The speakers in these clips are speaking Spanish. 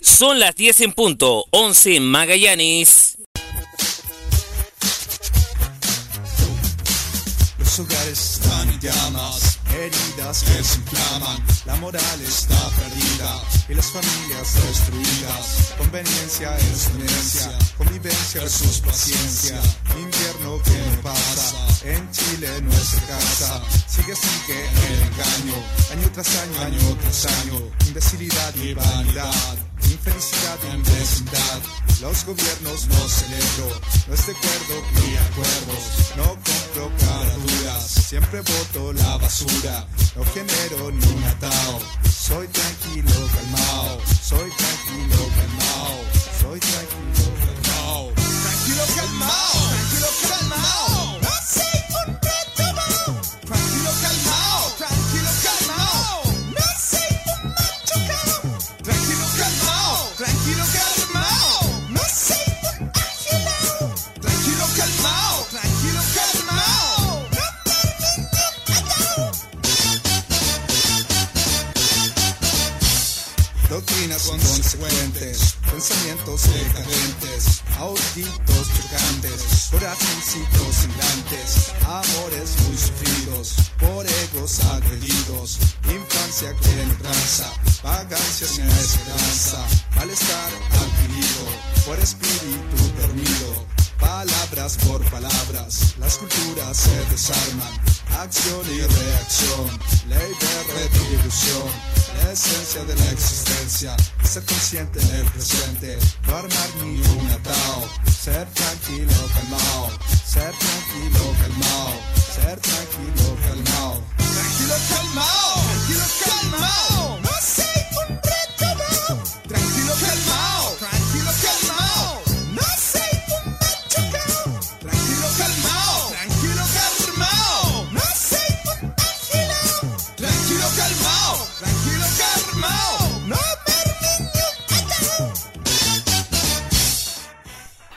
Son las 10 en punto, 11 en Magallanes. Los hogares están en llamas, heridas que se inflaman, la moral está perdida y las familias destruidas. Conveniencia es demencia, convivencia versus paciencia, invierno que pasa, en Chile nuestra casa, sigue sigue el engaño, año tras año, año tras año, imbecilidad y vanidad infelicidad en vecindad. Los gobiernos no celebro, no es de acuerdo ni acuerdos, no compro caraduras, siempre voto la basura, no genero ni un atao. Soy tranquilo, calmao, soy tranquilo, calmao, soy tranquilo, calmao. Tranquilo, calmao, tranquilo, calmao. Doctrinas inconsecuentes, pensamientos decadentes, auditos chocantes, corazoncitos sangrantes, amores muy sufridos, por egos agredidos, infancia que no tranza, vagancias sin esperanza, malestar adquirido, por espíritu dormido, palabras por palabras, las culturas se desarman, acción y reacción, ley de retribución, la esencia de la existencia, ser consciente del presente, no armar ni un atao, ser tranquilo, calmao, ser tranquilo, calmao, ser tranquilo, calmao, tranquilo, calmao, tranquilo, calmao,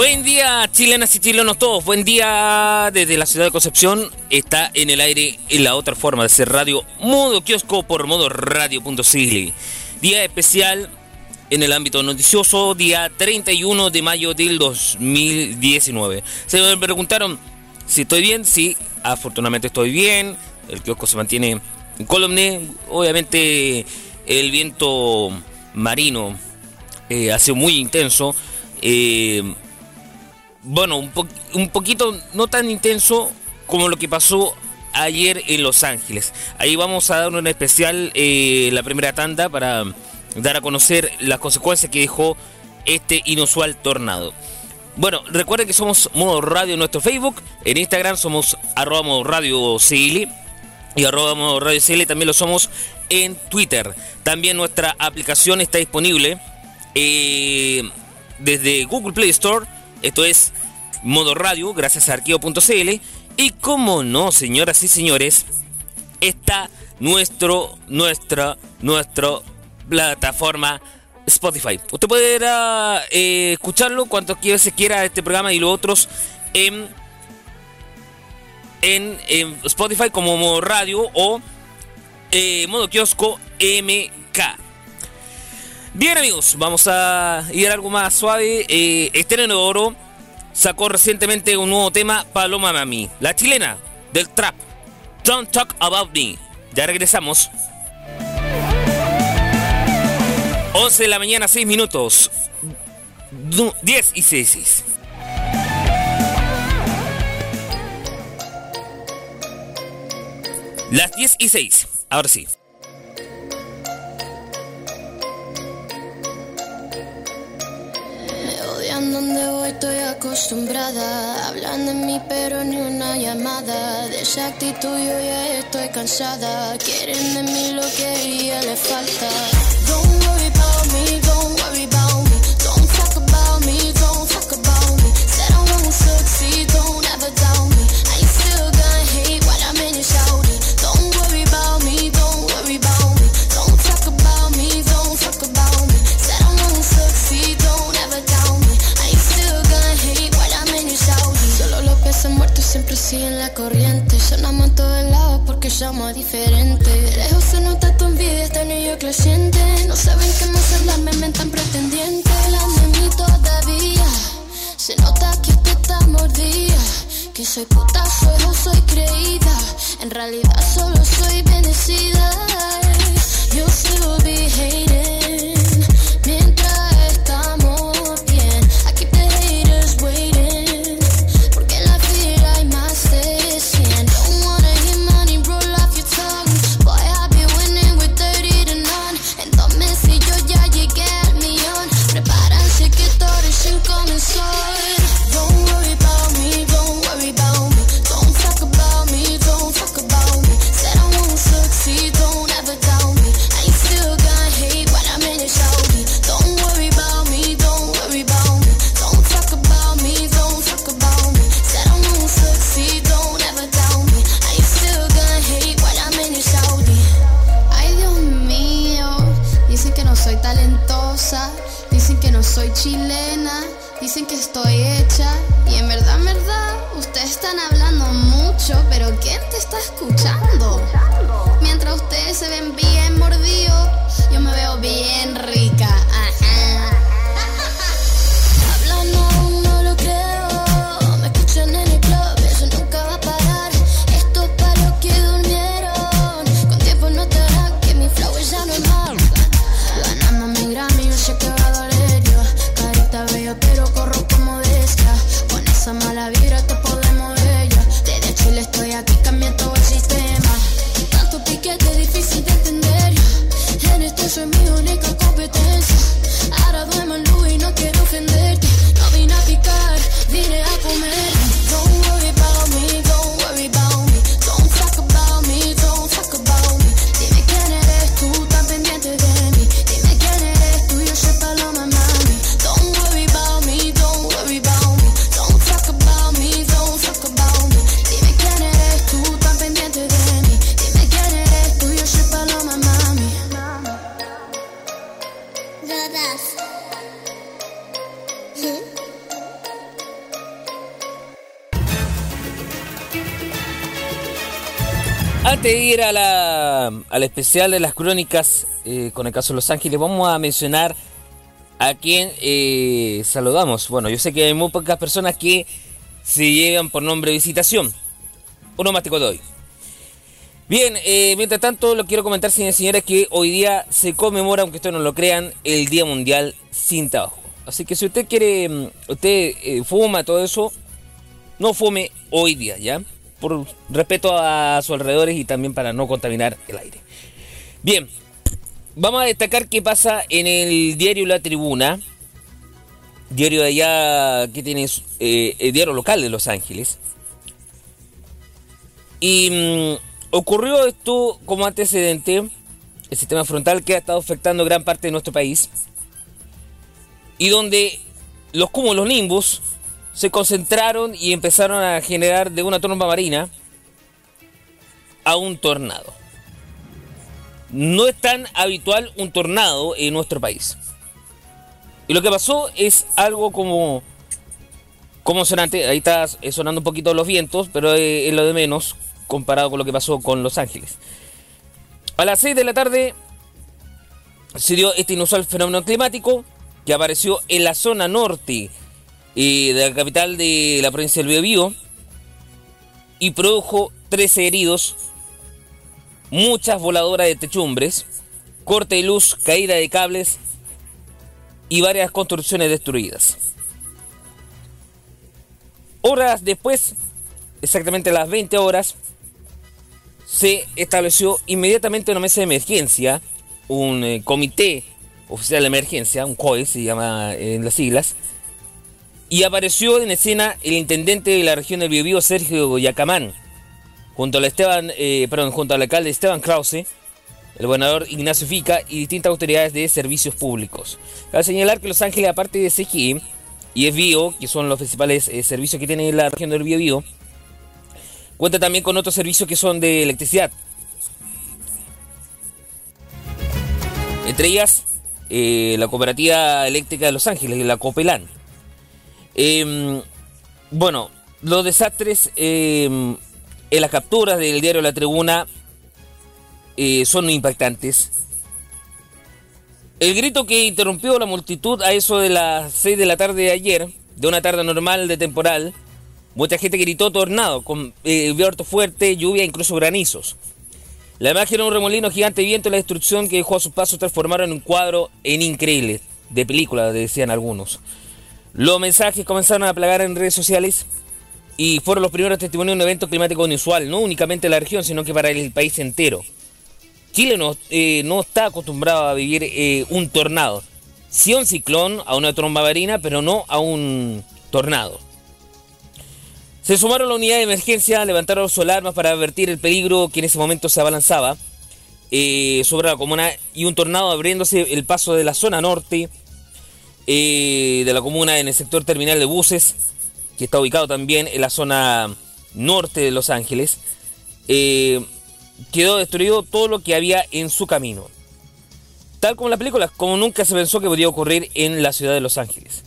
Buen día, chilenas y chilenos todos. Buen día desde la ciudad de Concepción. Está en el aire en la otra forma de ser radio, modo kiosco por modo radio.cl. Día especial en el ámbito noticioso, día 31 de mayo del 2019. Se me preguntaron si estoy bien. Sí, afortunadamente estoy bien. El kiosco se mantiene incólume. Obviamente el viento marino eh, ha sido muy intenso. Eh, bueno, un, po- un poquito no tan intenso como lo que pasó ayer en Los Ángeles. Ahí vamos a dar un especial, eh, la primera tanda, para dar a conocer las consecuencias que dejó este inusual tornado. Bueno, recuerden que somos Modo Radio en nuestro Facebook, en Instagram somos arroba Modo Radio y arroba Modo Radio CL también lo somos en Twitter. También nuestra aplicación está disponible eh, desde Google Play Store. Esto es Modo Radio, gracias a arqueo.cl. Y como no, señoras y señores, está nuestro, nuestra, nuestra plataforma Spotify. Usted podrá eh, escucharlo cuantas veces quiera este programa y los otros en, en, Spotify como Modo Radio o eh, Modo Kiosco MK. Bien amigos, vamos a ir a algo más suave. Eh, Estreno de Oro sacó recientemente un nuevo tema, Paloma Mami. La chilena del trap. Don't Talk About Me. Ya regresamos. 11 de la mañana, 6 minutos. 10 y 6. Las 10 y 6. Ahora sí. Donde voy, estoy acostumbrada. Hablan de mí, pero ni una llamada. De esa actitud yo ya estoy cansada. Quieren de mí lo que a ella le falta. Siempre siguen la corriente. Sonamos en todos lados porque somos diferentes. Lejos se nota tu envidia, este niño creciente. No saben qué más hablar, me mentan pretendiente. Hablan de mí todavía. Se nota que tú estás mordida. Que soy puta, soy soy creída. En realidad solo soy bendecida. Yo sigo be. Especial de las crónicas eh, con el caso de Los Ángeles, vamos a mencionar a quien eh, saludamos. Bueno, yo sé que hay muy pocas personas que se llevan por nombre visitación. Onomástico de hoy. Bien, eh, mientras tanto, lo quiero comentar, señores y señores, que hoy día se conmemora, aunque ustedes no lo crean, el Día Mundial sin Tabaco. Así que si usted quiere, mm, usted fuma todo eso, no fume hoy día, ¿ya? Por respeto a sus alrededores y también para no contaminar el aire. Bien, vamos a destacar qué pasa en el diario La Tribuna, diario de allá que tiene eh, el diario local de Los Ángeles. Y mm, ocurrió esto como antecedente, el sistema frontal que ha estado afectando gran parte de nuestro país y donde los cúmulos nimbus se concentraron y empezaron a generar de una tromba marina a un tornado. No es tan habitual un tornado en nuestro país. Y lo que pasó es algo como como sonante, ahí está sonando un poquito los vientos, pero es lo de menos comparado con lo que pasó con Los Ángeles. A las 6 de la tarde se dio este inusual fenómeno climático que apareció en la zona norte de la capital de la provincia del Biobío y produjo 13 heridos, muchas voladoras de techumbres, corte de luz, caída de cables y varias construcciones destruidas. Horas después, exactamente a las 20 horas, se estableció inmediatamente una mesa de emergencia, un eh, comité oficial de emergencia, un COE se llama en las siglas, y apareció en escena el intendente de la región del Biobío, Sergio Yacamán, junto al, Esteban, eh, perdón, junto al alcalde Esteban Krause, el gobernador Ignacio Fica y distintas autoridades de servicios públicos. Cabe señalar que Los Ángeles, aparte de CGI y ESBIO, que son los principales eh, servicios que tiene la región del Biobío, cuenta también con otros servicios que son de electricidad. Entre ellas, eh, la Cooperativa Eléctrica de Los Ángeles, la COPELAN. Em, bueno, los desastres em, en las capturas del diario La Tribuna eh, son impactantes. El grito que interrumpió la multitud a eso de las 6 de la tarde de ayer, de una tarde normal de temporal, mucha gente gritó tornado, con eh, viento fuerte, lluvia incluso granizos. La imagen era un remolino gigante de viento y la destrucción que dejó a sus pasos transformaron un cuadro en increíble, de película, decían algunos. Los mensajes comenzaron a plagar en redes sociales y fueron los primeros testimonios de un evento climático inusual, no únicamente en la región, sino que para el país entero. Chile no, eh, no está acostumbrado a vivir eh, un tornado. Sí un ciclón, a una tromba marina, pero no a un tornado. Se sumaron a la unidad de emergencia, levantaron sus alarmas para advertir el peligro que en ese momento se abalanzaba eh, sobre la comuna y un tornado abriéndose el paso de la zona norte de la comuna en el sector terminal de buses, que está ubicado también en la zona norte de Los Ángeles, eh, quedó destruido todo lo que había en su camino. Tal como la película, como nunca se pensó que podía ocurrir en la ciudad de Los Ángeles.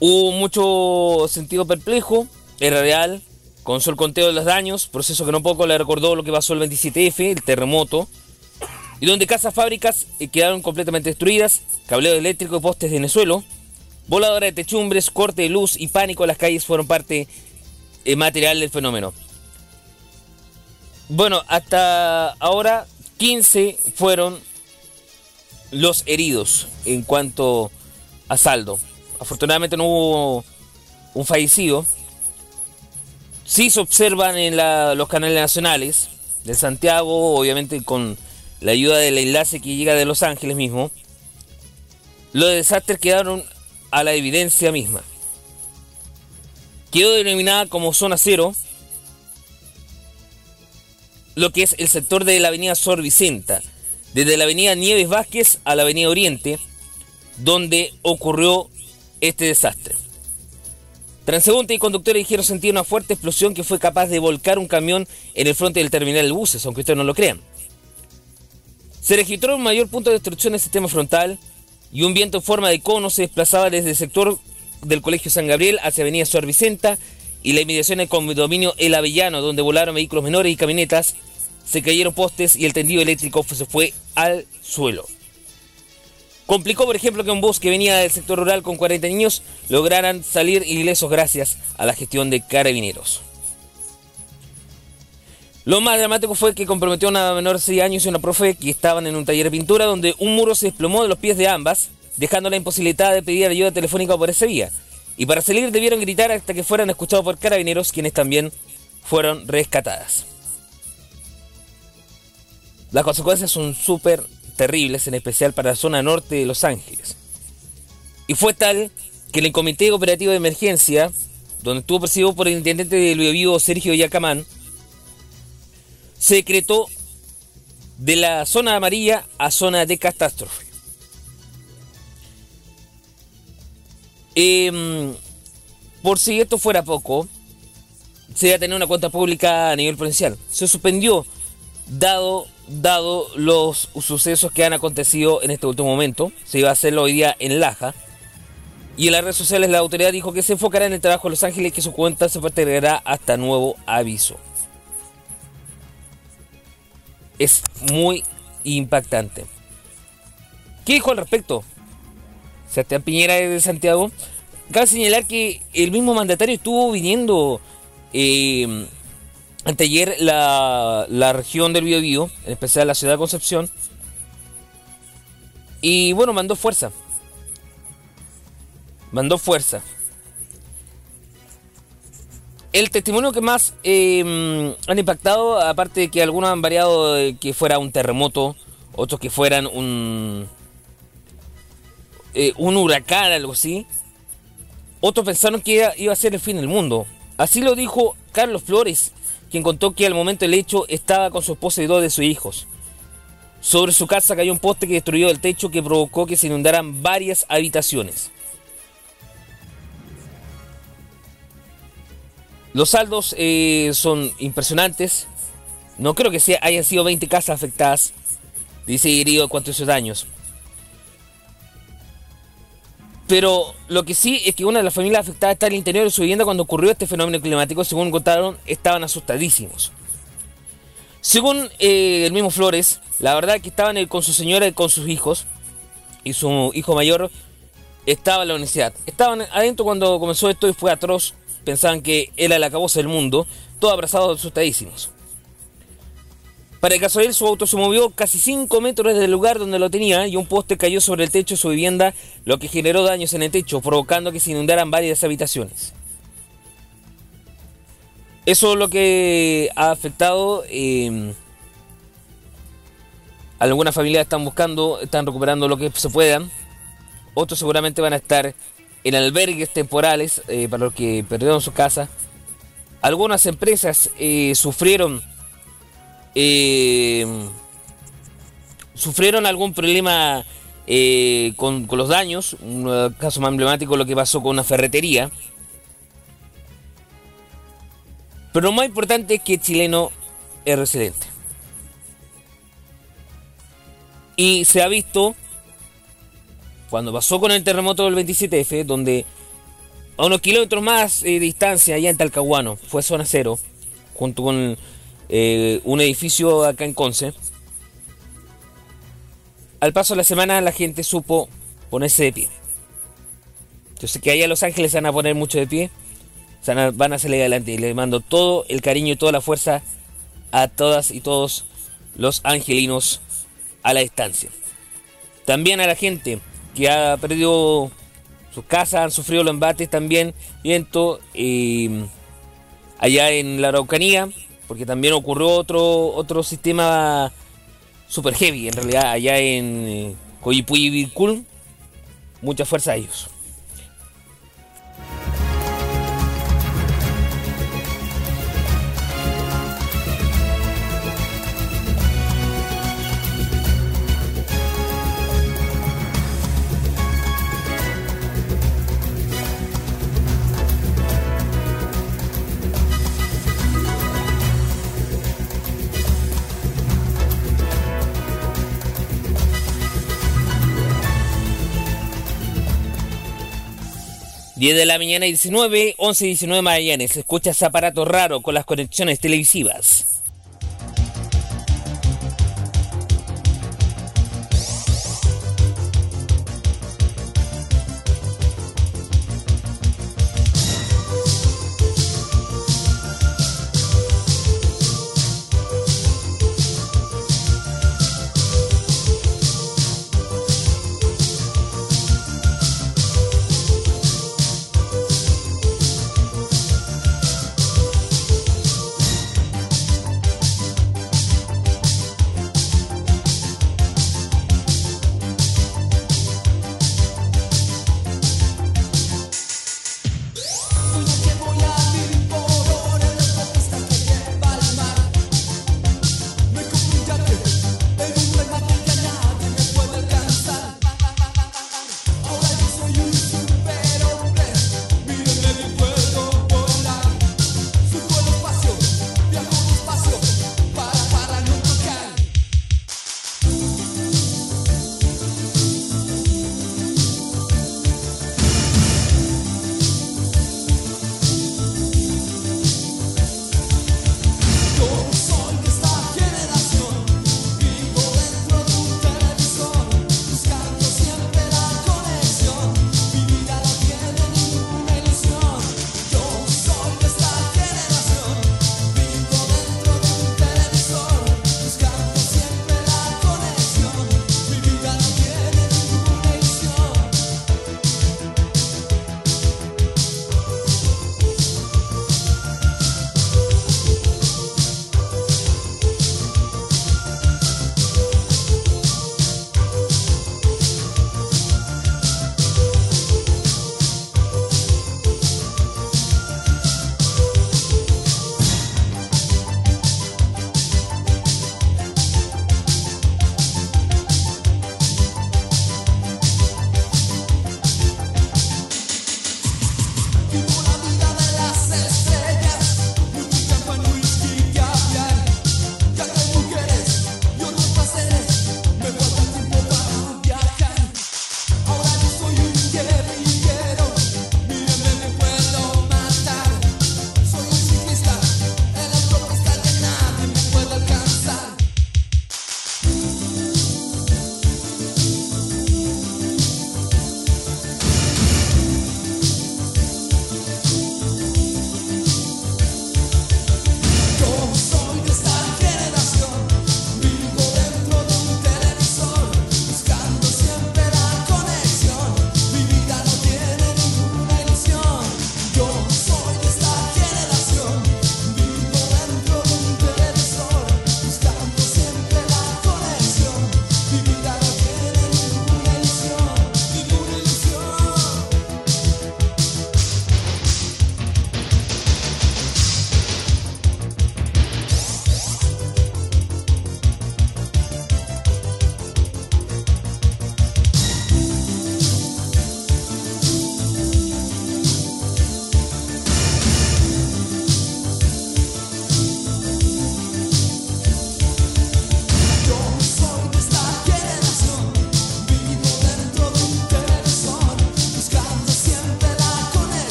Hubo mucho sentido perplejo, era real, con el conteo de los daños, proceso que no poco le recordó lo que pasó el 27F, el terremoto, y donde casas fábricas eh, quedaron completamente destruidas, cableo eléctrico y postes de Venezuela, voladora de techumbres, corte de luz y pánico en las calles fueron parte eh, material del fenómeno. Bueno, hasta ahora 15 fueron los heridos en cuanto a saldo. Afortunadamente no hubo un fallecido. Sí se observan en los canales nacionales de Santiago, obviamente con la ayuda del enlace que llega de Los Ángeles mismo, los desastres quedaron a la evidencia misma. Quedó denominada como zona cero lo que es el sector de la avenida Sor Vicenta, desde la avenida Nieves Vázquez a la avenida Oriente, donde ocurrió este desastre. Transeúnte y conductores dijeron sentir una fuerte explosión que fue capaz de volcar un camión en el frente del terminal de buses, aunque ustedes no lo crean. Se registró un mayor punto de destrucción del sistema frontal y un viento en forma de cono se desplazaba desde el sector del Colegio San Gabriel hacia Avenida Suar Vicenta y la inmediación del condominio El Avellano, donde volaron vehículos menores y camionetas, se cayeron postes y el tendido eléctrico se fue al suelo. Complicó, por ejemplo, que un bus que venía del sector rural con 40 niños lograran salir ilesos gracias a la gestión de carabineros. Lo más dramático fue que comprometió a una menor de 6 años y una profe que estaban en un taller de pintura donde un muro se desplomó de los pies de ambas, dejando la imposibilidad de pedir ayuda telefónica por ese vía. Y para salir debieron gritar hasta que fueran escuchados por carabineros, quienes también fueron rescatadas. Las consecuencias son súper terribles, en especial para la zona norte de Los Ángeles. Y fue tal que el Comité Operativo de Emergencia, donde estuvo presidido por el intendente de Luis Vivo, Sergio Yacamán, se decretó de la zona amarilla a zona de catástrofe. Em, por si esto fuera poco, se iba a tener una cuenta pública a nivel provincial. Se suspendió, dado, dado los sucesos que han acontecido en este último momento. Se iba a hacerlo hoy día en Laja. Y en las redes sociales la autoridad dijo que se enfocará en el trabajo de Los Ángeles y que su cuenta se postergará hasta nuevo aviso es muy impactante. ¿Qué dijo al respecto? Sebastián Piñera de Santiago cabe señalar que el mismo mandatario estuvo viniendo eh, anteayer la, la región del Biobío, en especial la ciudad de Concepción, y bueno, mandó fuerza. Mandó fuerza. El testimonio que más eh, han impactado, aparte de que algunos han variado de que fuera un terremoto, otros que fueran un, eh, un huracán, algo así, otros pensaron que iba a ser el fin del mundo. Así lo dijo Carlos Flores, quien contó que al momento del hecho estaba con su esposa y dos de sus hijos. Sobre su casa cayó un poste que destruyó el techo que provocó que se inundaran varias habitaciones. Los saldos eh, son impresionantes. No creo que sea, hayan sido 20 casas afectadas. Dice herido cuántos daños. Pero lo que sí es que una de las familias afectadas está en el interior de su vivienda cuando ocurrió este fenómeno climático. Según contaron, estaban asustadísimos. Según eh, el mismo Flores, la verdad que estaban con su señora y con sus hijos. Y su hijo mayor estaba en la universidad. Estaban adentro cuando comenzó esto y fue atroz pensaban que era la cabosa del mundo, todos abrazados asustadísimos. Para el caso de él, su auto se movió casi 5 metros del lugar donde lo tenía y un poste cayó sobre el techo de su vivienda, lo que generó daños en el techo, provocando que se inundaran varias habitaciones. Eso es lo que ha afectado. Eh, algunas familias están buscando, están recuperando lo que se puedan. Otros seguramente van a estar en albergues temporales eh, para los que perdieron su casa. Algunas empresas eh, sufrieron eh, sufrieron algún problema con, los daños. Un caso más emblemático lo que pasó con una ferretería. Pero lo más importante es que el chileno es resiliente. Y se ha visto cuando pasó con el terremoto del 27F, donde a unos kilómetros más de distancia, allá en Talcahuano, fue zona cero, junto con eh, un edificio acá en Conce. Al paso de la semana la gente supo ponerse de pie. Yo sé que allá en Los Ángeles se van a poner mucho de pie, van a salir adelante y le mando todo el cariño y toda la fuerza a todas y todos los angelinos a la distancia. También a la gente que ha perdido sus casas, han sufrido los embates también, viento, allá en la Araucanía, porque también ocurrió otro, otro sistema super heavy, en realidad, allá en eh, Coyipuy y mucha fuerza a ellos. 10 de la mañana y 19, 11 y 19 mañana. Se escucha ese aparato raro con las conexiones televisivas.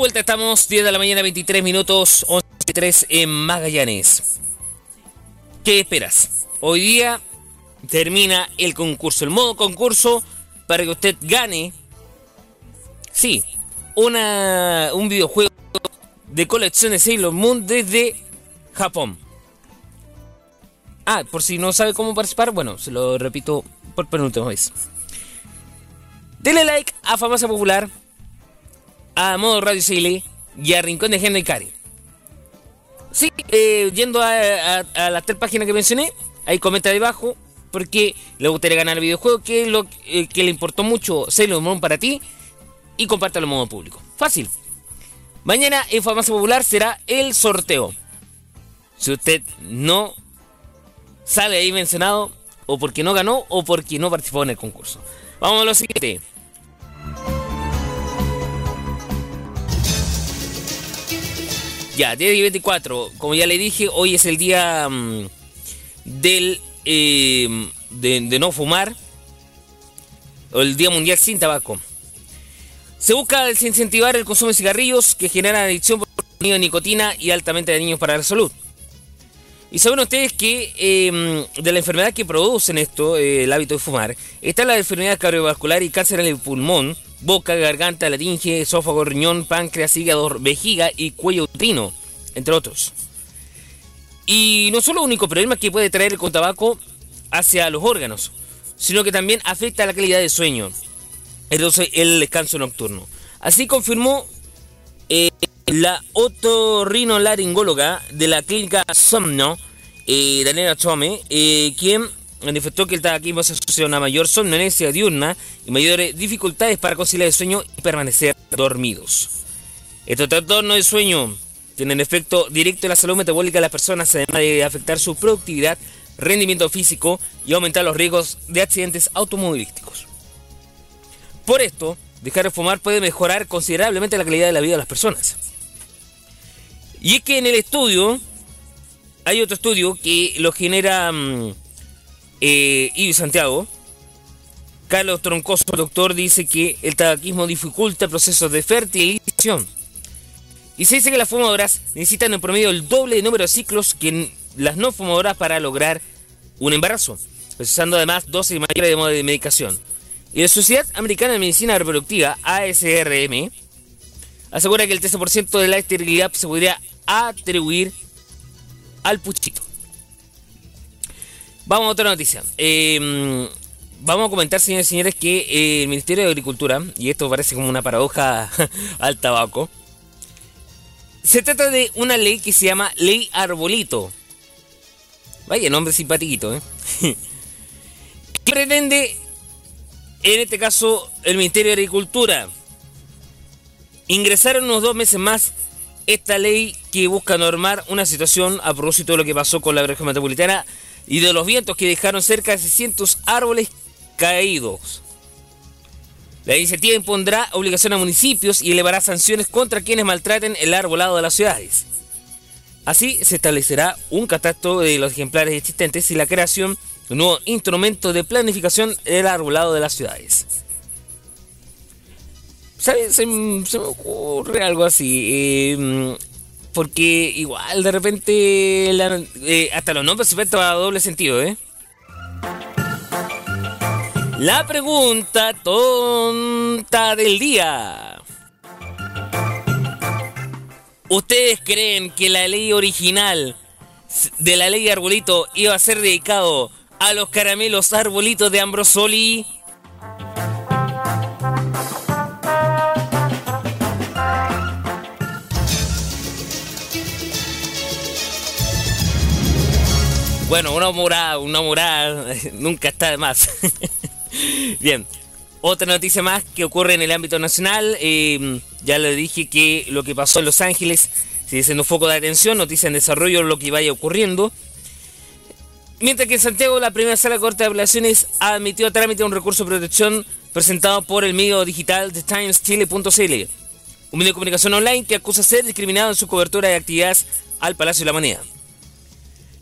Vuelta estamos, 10 de la mañana, 23 minutos, 11.3 en Magallanes. ¿Qué esperas? Hoy día termina el concurso, el modo concurso para que usted gane, sí, una, un videojuego de colección de Sailor Moon desde Japón. Ah, por si no sabe cómo participar, bueno, se lo repito por penúltima vez. Dele like a Famosa Popular, a Modo Radio Chile y a Rincón de Henry Cari. Sí, eh, yendo a, las tres páginas que mencioné, ahí comenta debajo porque le gustaría ganar el videojuego, que, lo, eh, que le importó mucho Sailor Moon para ti y compártelo en modo público. Fácil. Mañana en Farmacia Popular será el sorteo. Si usted no sale ahí mencionado, o porque no ganó, o porque no participó en el concurso. Vamos a lo siguiente. Ya, día 24. Como ya le dije, hoy es el día mm, del eh, de, no fumar. O el Día Mundial sin Tabaco. Se busca desincentivar el consumo de cigarrillos que generan adicción por de nicotina y altamente dañinos para la salud. Y saben ustedes que em, de la enfermedad que producen esto, eh, el hábito de fumar, está la enfermedad cardiovascular y cáncer en el pulmón, boca, garganta, laringe, esófago, riñón, páncreas, hígado, vejiga y cuello uterino, entre otros. Y no solo el único problema que puede traer el tabaco hacia los órganos, sino que también afecta a la calidad del sueño entonces el descanso nocturno. Así confirmó eh, la otorrinolaringóloga de la clínica Somno, eh, Daniela Chome, eh, quien manifestó que el tabaquismo se asocia a una mayor somnolencia diurna y mayores dificultades para conciliar el sueño y permanecer dormidos. Estos trastornos de sueño tienen efecto directo en la salud metabólica de las personas, además de afectar su productividad, rendimiento físico y aumentar los riesgos de accidentes automovilísticos. Por esto, dejar de fumar puede mejorar considerablemente la calidad de la vida de las personas. Y es que en el estudio, hay otro estudio que lo genera um, eh, Santiago. Carlos Troncoso, doctor, dice que el tabaquismo dificulta el proceso de fertilización. Y se dice que las fumadoras necesitan en promedio el doble de número de ciclos que las no fumadoras para lograr un embarazo, procesando además dosis mayores de medicación. Y la Sociedad Americana de Medicina Reproductiva, ASRM, asegura que el 13% de la esterilidad se podría atribuir al puchito. Vamos a otra noticia. Em, vamos a comentar, señores y señores, que eh, el Ministerio de Agricultura, y esto parece como una paradoja al tabaco, se trata de una ley que se llama Ley Arbolito. Vaya nombre simpatiquito, ¿eh? que pretende en este caso el Ministerio de Agricultura. Ingresaron unos dos meses más esta ley que busca normar una situación a propósito de lo que pasó con la región metropolitana y de los vientos que dejaron cerca de 600 árboles caídos. La iniciativa impondrá obligación a municipios y elevará sanciones contra quienes maltraten el arbolado de las ciudades. Así se establecerá un catastro de los ejemplares existentes y la creación un nuevo instrumento de planificación del arbolado de las ciudades. ¿Sabes? Se, me ocurre algo así. Em, porque igual de repente eh, hasta los nombres se ven a doble sentido, ¿eh? La pregunta tonta del día. ¿Ustedes creen que la ley original de la ley de arbolito iba a ser dedicado a los caramelos arbolitos de Ambrosoli. Bueno, una morada, una morada nunca está de más. Bien, otra noticia más que ocurre en el ámbito nacional. Em, ya le dije que lo que pasó en Los Ángeles sigue siendo foco de atención, noticia en desarrollo, lo que vaya ocurriendo. Mientras que en Santiago la primera sala de corte de apelaciones admitió a trámite un recurso de protección presentado por el medio digital de TimesChile.cl, un medio de comunicación online que acusa ser discriminado en su cobertura de actividades al Palacio de la Moneda.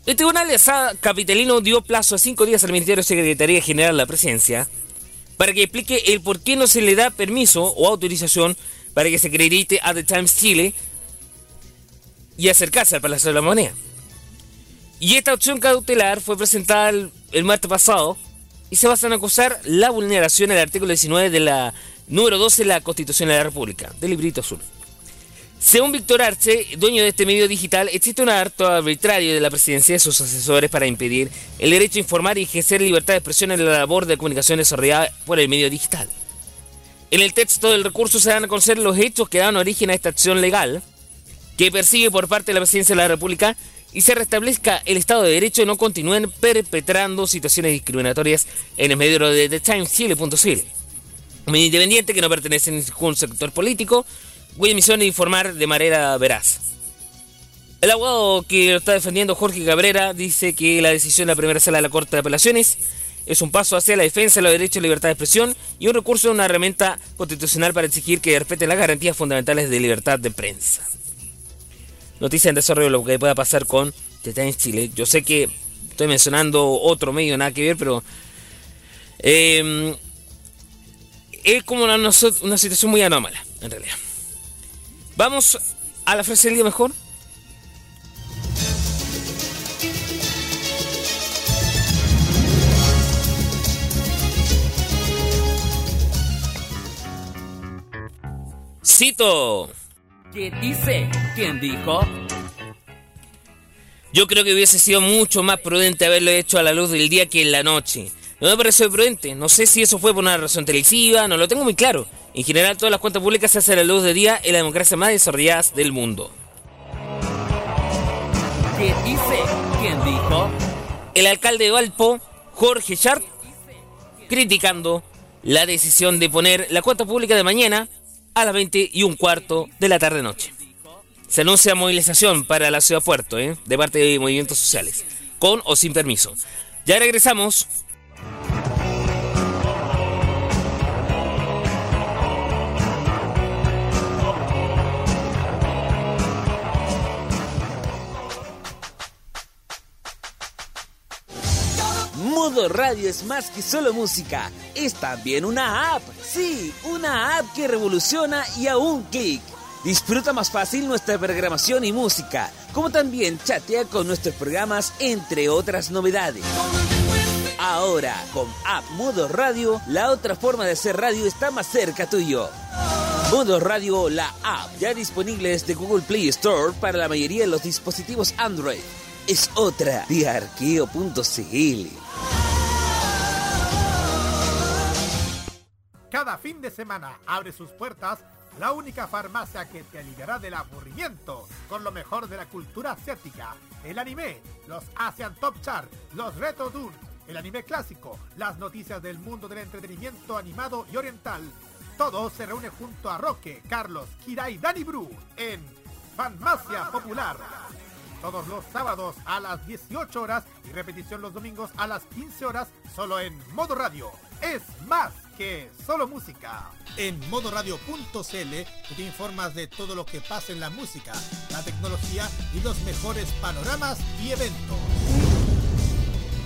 El Tribunal de Capitalino dio plazo a cinco días al Ministerio de Secretaría General de la Presidencia para que explique el por qué no se le da permiso o autorización para que se acredite a The Times Chile y acercarse al Palacio de la Moneda. Y esta opción cautelar fue presentada el, el martes pasado y se basa en acusar la vulneración del artículo 19 de la número 12 de la Constitución de la República, del librito azul. Según Víctor Arce, dueño de este medio digital, existe un acto arbitrario de la presidencia de sus asesores para impedir el derecho a informar y ejercer libertad de expresión en la labor de comunicación desarrollada por el medio digital. En el texto del recurso se dan a conocer los hechos que dan origen a esta acción legal, que persigue por parte de la presidencia de la República y se restablezca el Estado de Derecho y no continúen perpetrando situaciones discriminatorias en el medio de The Times Chile.cl. Un independiente que no pertenece a ningún sector político, cuya misión es informar de manera veraz. El abogado que lo está defendiendo, Jorge Cabrera, dice que la decisión de la primera sala de la Corte de Apelaciones es un paso hacia la defensa de los derechos y libertad de expresión y un recurso de una herramienta constitucional para exigir que respeten las garantías fundamentales de libertad de prensa. Noticia en desarrollo lo que pueda pasar con Times Chile. Yo sé que estoy mencionando otro medio, nada que ver, pero eh, es como una situación muy anómala, en realidad. Vamos a la frase del día mejor. Cito. ¿Qué dice? ¿Quién dijo? Yo creo que hubiese sido mucho más prudente haberlo hecho a la luz del día que en la noche. No me pareció prudente. No sé si eso fue por una razón televisiva, no lo tengo muy claro. En general, todas las cuentas públicas se hacen a la luz del día en la democracia más desarrollada del mundo. ¿Qué dice? ¿Quién dijo? El alcalde de Valpo, Jorge Chart, criticando la decisión de poner la cuenta pública de mañana a las 20 y un cuarto de la tarde-noche. Se anuncia movilización para la ciudad puerto, ¿eh? de parte de movimientos sociales, con o sin permiso. Ya regresamos. Modo Radio es más que solo música, es también una app. Sí, una app que revoluciona y a un clic. Disfruta más fácil nuestra programación y música, como también chatea con nuestros programas, entre otras novedades. Ahora, con App Modo Radio, la otra forma de hacer radio está más cerca tuyo. Modo Radio, la app, ya disponible desde Google Play Store para la mayoría de los dispositivos Android. Es otra de arqueo.cl. Cada fin de semana abre sus puertas la única farmacia que te aliviará del aburrimiento con lo mejor de la cultura asiática, el anime, los Asian Top Chart, los Retro Tours, el anime clásico, las noticias del mundo del entretenimiento animado y oriental. Todo se reúne junto a Roque, Carlos, Kira y Dani Bru en Farmacia Popular. Todos los sábados a las 18 horas y repetición los domingos a las 15 horas solo en Modo Radio. Es más que solo música. En modoradio.cl te informas de todo lo que pasa en la música, la tecnología y los mejores panoramas y eventos.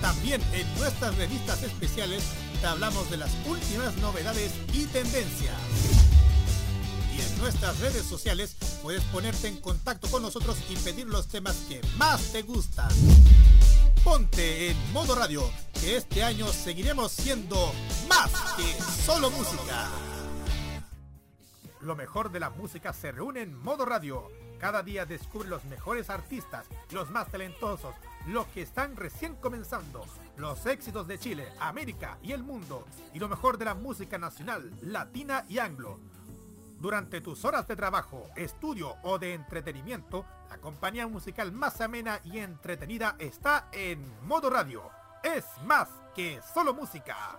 También en nuestras revistas especiales te hablamos de las últimas novedades y tendencias. Y en nuestras redes sociales puedes ponerte en contacto con nosotros y pedir los temas que más te gustan. Ponte en modo radio, que este año seguiremos siendo más que solo música. Lo mejor de la música se reúne en modo radio. Cada día descubre los mejores artistas, los más talentosos, los que están recién comenzando, los éxitos de Chile, América y el mundo, y lo mejor de la música nacional, latina y anglo. Durante tus horas de trabajo, estudio o de entretenimiento, la compañía musical más amena y entretenida está en modo radio. Es más que solo música.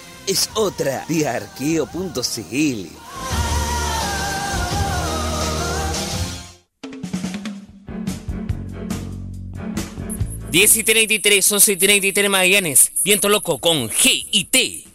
Es otra de arqueo.cl. 10 y 33, 11 y 33 Magallanes. Viento loco con G y T.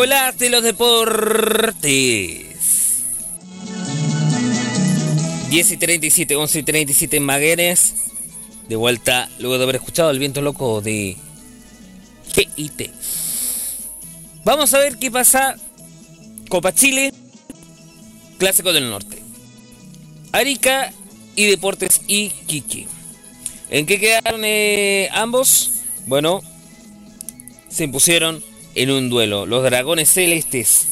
Arte de los deportes. 10 y 37, 11 y 37 en Maguenes. De vuelta luego de haber escuchado el viento loco de GIT. Vamos a ver qué pasa. Copa Chile, Clásico del Norte. Arica y Deportes Iquique. ¿En qué quedaron eh, ambos? Bueno, se impusieron en un duelo. Los Dragones Celestes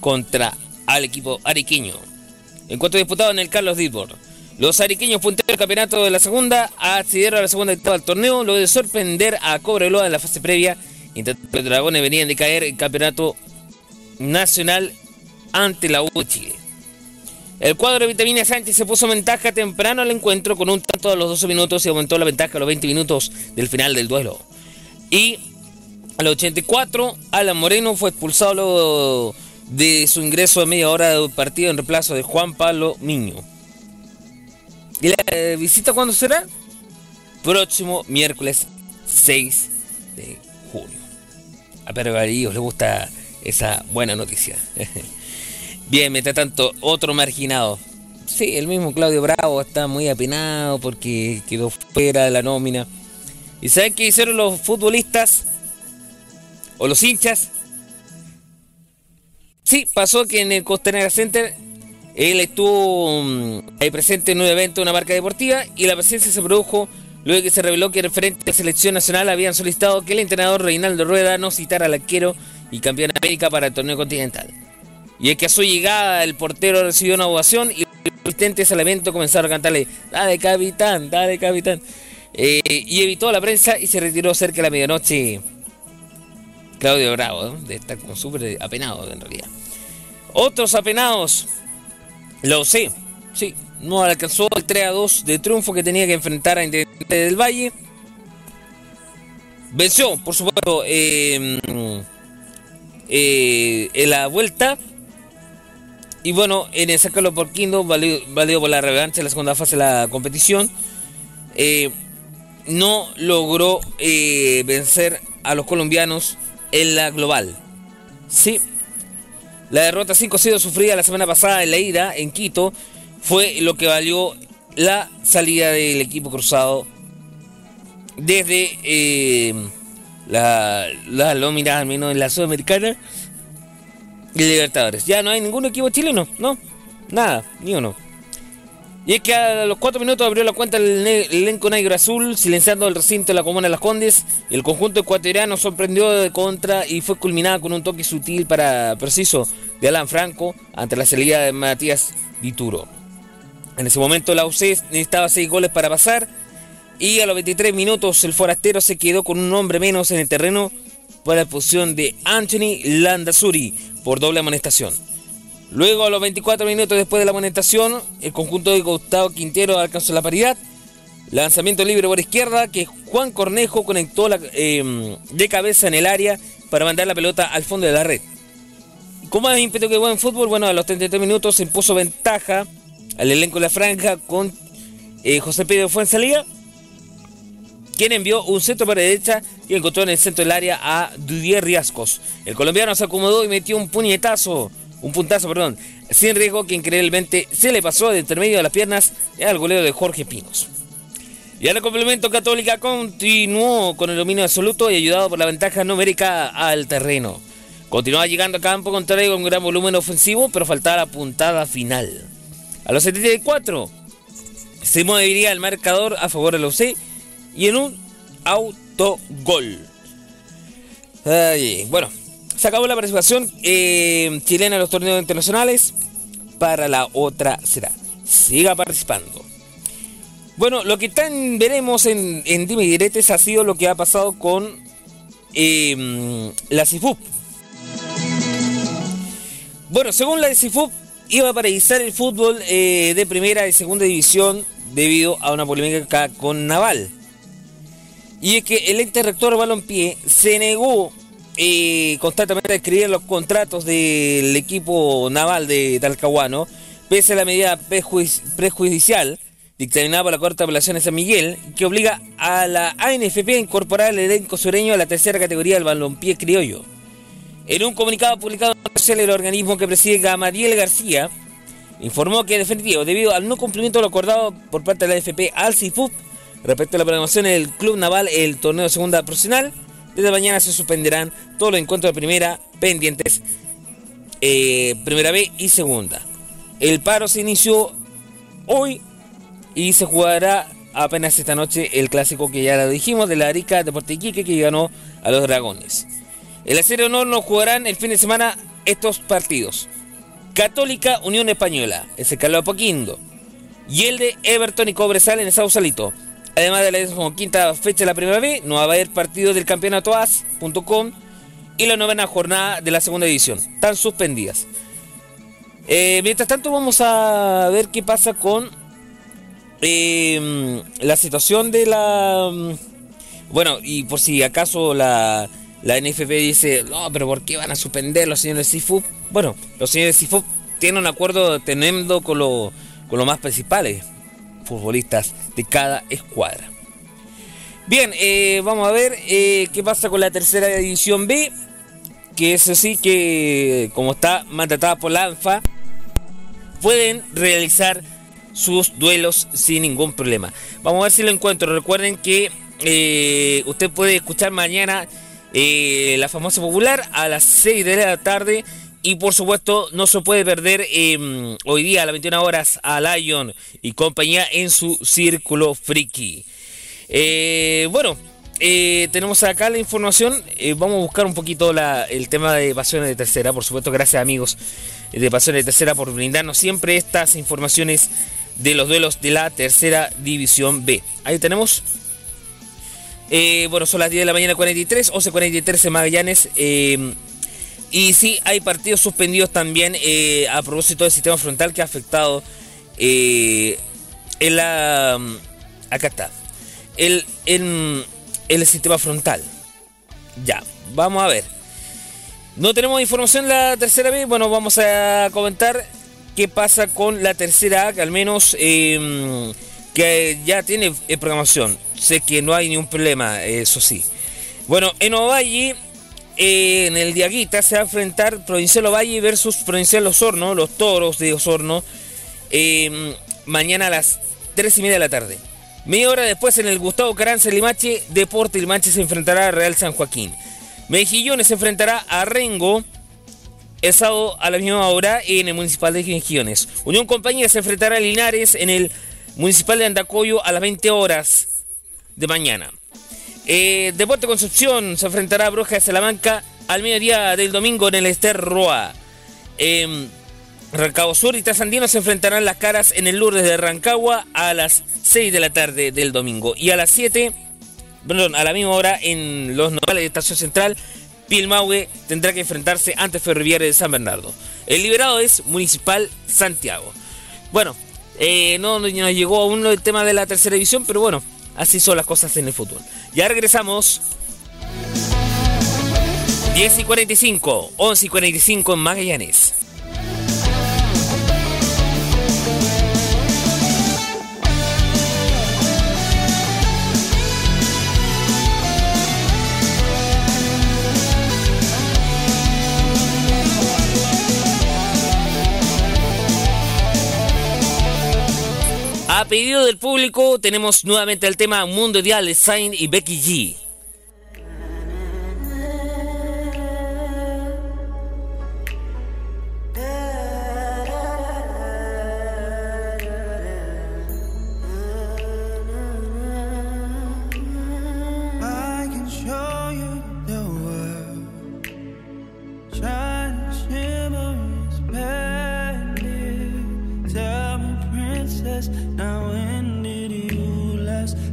contra al equipo ariqueño. Encuentro disputado en el Carlos Dibor. Los ariqueños punteros del campeonato de la segunda accedieron a la segunda etapa del torneo luego de sorprender a Cobreloa en la fase previa. Mientras los dragones venían de caer en campeonato nacional ante la U de Chile. El cuadro de Vitamina Sánchez se puso ventaja temprano al encuentro con un tanto a los 12 minutos y aumentó la ventaja a los 20 minutos del final del duelo. Y al 84, Alan Moreno fue expulsado luego de su ingreso a media hora de partido en reemplazo de Juan Pablo Niño. ¿Y la eh, visita cuándo será? Próximo miércoles 6 de junio. A Pedro Garillos le gusta esa buena noticia. Bien, mientras tanto, otro marginado. Sí, el mismo Claudio Bravo está muy apenado porque quedó fuera de la nómina. ¿Y saben qué hicieron los futbolistas? ¿O los hinchas? Sí, pasó que en el Costanera Center él estuvo mm, ahí presente en un evento de una marca deportiva y la presencia se produjo luego de que se reveló que el frente de selección nacional habían solicitado que el entrenador Reinaldo Rueda no citara al arquero y campeón de América para el torneo continental. Y es que a su llegada el portero recibió una ovación y los asistentes al evento comenzaron a cantarle, dale capitán, dale capitán. Eh, y evitó a la prensa y se retiró cerca de la medianoche Claudio Bravo, de estar como súper apenado en realidad. Otros apenados, lo sé, sí, no alcanzó el 3 a 2 de triunfo que tenía que enfrentar a Independiente del Valle. Venció, por supuesto, eh, eh, en la vuelta. Y bueno, en el San Carlos Porquindo, valió, por la revancha en la segunda fase de la competición. Eh, no logró vencer a los colombianos en la global. Sí. La derrota 5-0 sufrida la semana pasada en la ida en Quito fue lo que valió la salida del equipo cruzado desde eh, la, la nómina, al menos en la Sudamericana y Libertadores. Ya no hay ningún equipo chileno, no, nada, ni uno. Y es que a los cuatro minutos abrió la cuenta el, elenco negro azul, silenciando el recinto de la comuna de Las Condes. El conjunto ecuatoriano sorprendió de contra y fue culminado con un toque sutil para preciso de Alan Franco ante la salida de Matías Dituro. En ese momento la UC necesitaba seis goles para pasar y a los 23 minutos el forastero se quedó con un hombre menos en el terreno para la posición de Anthony Landazuri por doble amonestación. Luego, a los 24 minutos después de la amonestación, el conjunto de Gustavo Quintero alcanzó la paridad. Lanzamiento libre por izquierda que Juan Cornejo conectó em, de cabeza en el área para mandar la pelota al fondo de la red. Como es ímpetu que buen fútbol, bueno, a los 33 minutos se impuso ventaja al elenco de la franja con eh, José Pedro Fuensalía, quien envió un centro para derecha y encontró en el centro del área a Didier Riascos. El colombiano se acomodó y metió un puñetazo un puntazo, perdón, sin riesgo que increíblemente se le pasó de intermedio de las piernas al goleo de Jorge Pinos. Y al complemento Católica continuó con el dominio absoluto y ayudado por la ventaja numérica al terreno. Continuaba llegando a campo contrario con gran volumen ofensivo, pero faltaba la puntada final. A los 74 se movería el marcador a favor del OC y en un autogol. bueno, se acabó la participación eh, chilena en los torneos internacionales. Para la otra será. Siga participando. Bueno, lo que tan veremos en, en Dime Diretes ha sido lo que ha pasado con em, la CIFUP. Bueno, según la CIFUP, iba a paralizar el fútbol eh, de primera y segunda división debido a una polémica con Naval. Y es que el ente rector Balompié se negó y constantemente escribir los contratos del equipo naval de Talcahuano, pese a la medida prejudicial dictaminada por la Corte de Apelaciones de San Miguel, que obliga a la ANFP a incorporar el elenco sureño a la tercera categoría del balompié criollo. En un comunicado publicado en el organismo que preside Gamadiel García, informó que, definitivo, debido al no cumplimiento de lo acordado por parte de la ANFP al CIFUP respecto a la programación del Club Naval el torneo de segunda profesional, desde mañana se suspenderán todos los encuentros de primera pendientes, eh, primera B y segunda. El paro se inició hoy y se jugará apenas esta noche el clásico que ya lo dijimos de la Arica de Iquique que ganó a los Dragones. El acero honor no jugarán el fin de semana estos partidos. Católica Unión Española, ese Carlos Poquindo. Y el de Everton y Cobresal en el Sausalito. Además de la quinta fecha de la primera B, no va a haber partido del campeonato AS.com y la novena jornada de la segunda edición. Están suspendidas. Eh, mientras tanto, vamos a ver qué pasa con em, la situación de la. Mm, bueno, y por si acaso la, la NFP dice, no, pero ¿por qué van a suspender los señores CIFUP? Bueno, los señores CIFUP tienen un acuerdo teniendo con, lo, con los más principales futbolistas de cada escuadra. Bien, eh, vamos a ver eh, qué pasa con la tercera división B, que es así que, como está mandatada por la ANFA, pueden realizar sus duelos sin ningún problema. Vamos a ver si lo encuentro. Recuerden que eh, usted puede escuchar mañana la famosa popular a las 6 de la tarde. Y por supuesto, no se puede perder em, hoy día a las 21 horas a Lion y compañía en su círculo friki. Eh, bueno, tenemos acá la información. vamos a buscar un poquito el tema de pasiones de tercera. Por supuesto, gracias amigos de pasiones de tercera por brindarnos siempre estas informaciones de los duelos de la tercera división B. Ahí tenemos. Eh, bueno, son las 10 de la mañana 43, 11.43 en Magallanes. Eh, y sí, hay partidos suspendidos también eh, a propósito del sistema frontal que ha afectado la... Acá está. El, el, el sistema frontal. Ya, vamos a ver. No tenemos información la tercera B. Bueno, vamos a comentar qué pasa con la tercera A, que al menos em, que ya tiene eh, programación. Sé que no hay ningún problema, eso sí. Bueno, en Ovalle, en el Diaguita, se va a enfrentar Provincial Ovalle versus Provincial Osorno, los toros de Osorno, em, mañana a las 3 y media de la tarde. Media hora después, en el Gustavo Caranza Limache, Deporte Limache se enfrentará a Real San Joaquín. Mejillones se enfrentará a Rengo el sábado a la misma hora en el Municipal de Mejillones. Unión Compañía se enfrentará a Linares en el Municipal de Andacoyo a las 20 horas de mañana. Eh, Deporte Concepción se enfrentará a Bruja de Salamanca al mediodía del domingo en el Ester Roa. Eh, Rancagua Sur y Trasandino se enfrentarán las caras en el Lourdes de Rancagua a las 6 de la tarde del domingo. Y a las 7 perdón, a la misma hora en los nogales de Estación Central, Pilmahue tendrá que enfrentarse ante Ferroviaria de San Bernardo. El liberado es Municipal Santiago. Bueno, eh, no nos llegó aún el tema de la tercera división, pero bueno, así son las cosas en el fútbol. Ya regresamos. 10 y 45, 11 y 45 en Magallanes. Pedido del público tenemos nuevamente el tema Mundo de Saint y Becky G.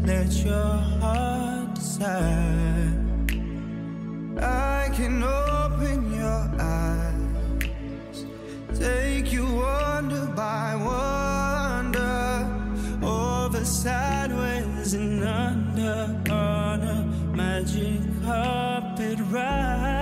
Let your heart decide. I can open your eyes, take you wonder by wonder, over sideways and under on a magic carpet ride.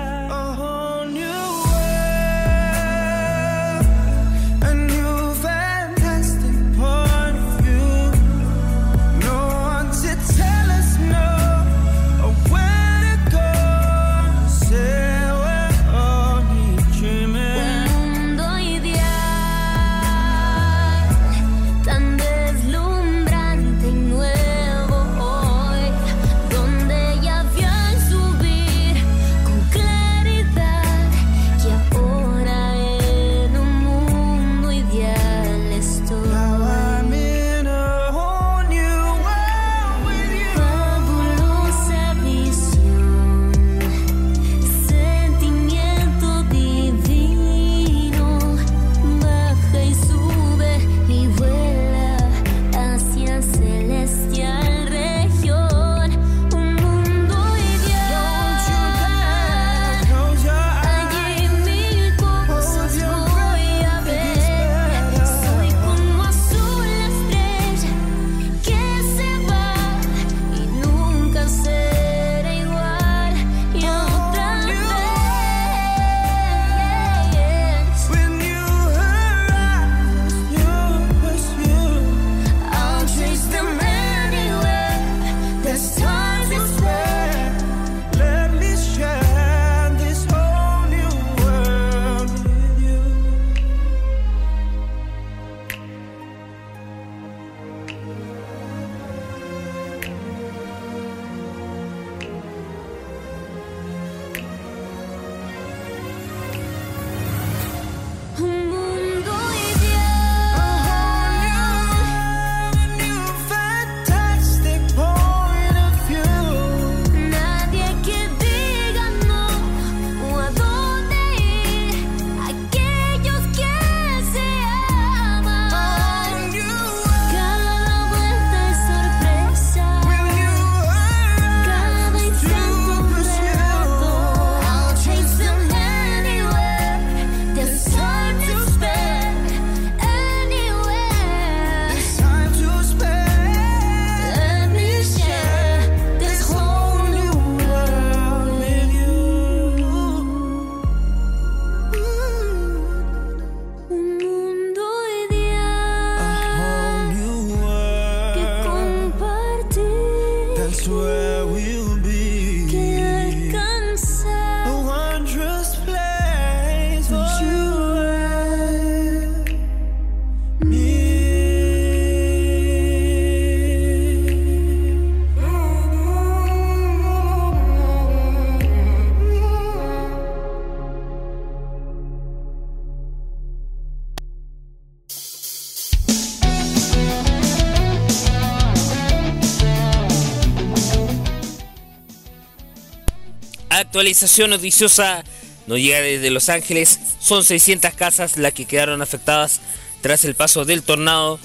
Actualización noticiosa nos llega desde Los Ángeles. Son 600 casas las que quedaron afectadas tras el paso del tornado